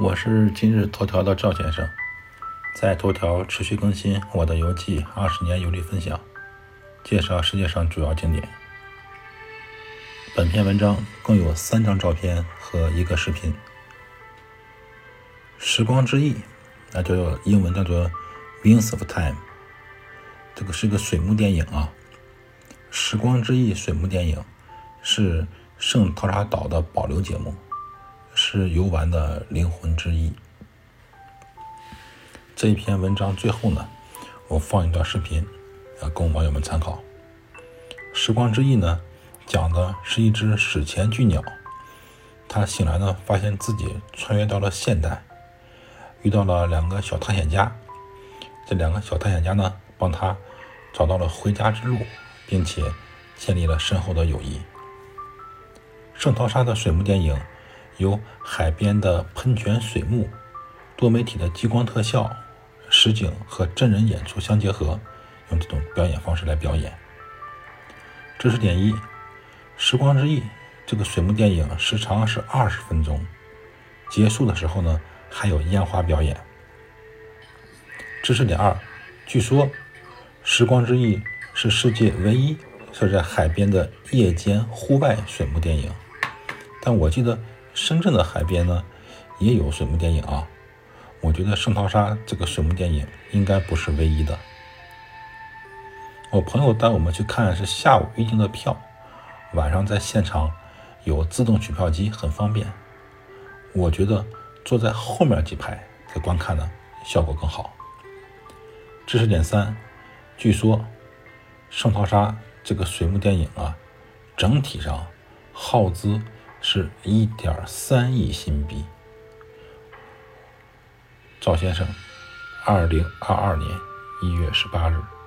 我是今日头条的赵先生，在头条持续更新我的游记二十年游历分享，介绍世界上主要景点。本篇文章共有三张照片和一个视频。时光之翼，那叫英文叫做 Wings of Time，这个是个水幕电影啊。时光之翼水幕电影是圣淘沙岛的保留节目。是游玩的灵魂之一。这一篇文章最后呢，我放一段视频，啊，供网友们参考。时光之翼呢，讲的是一只史前巨鸟，它醒来呢，发现自己穿越到了现代，遇到了两个小探险家。这两个小探险家呢，帮他找到了回家之路，并且建立了深厚的友谊。圣淘沙的水幕电影。由海边的喷泉水幕、多媒体的激光特效、实景和真人演出相结合，用这种表演方式来表演。知识点一：时光之翼这个水幕电影时长是二十分钟，结束的时候呢还有烟花表演。知识点二：据说时光之翼是世界唯一设在海边的夜间户外水幕电影，但我记得。深圳的海边呢，也有水幕电影啊。我觉得圣淘沙这个水幕电影应该不是唯一的。我朋友带我们去看是下午预订的票，晚上在现场有自动取票机，很方便。我觉得坐在后面几排在观看呢，效果更好。知识点三，据说圣淘沙这个水幕电影啊，整体上耗资。是一点三亿新币。赵先生，二零二二年一月十八日。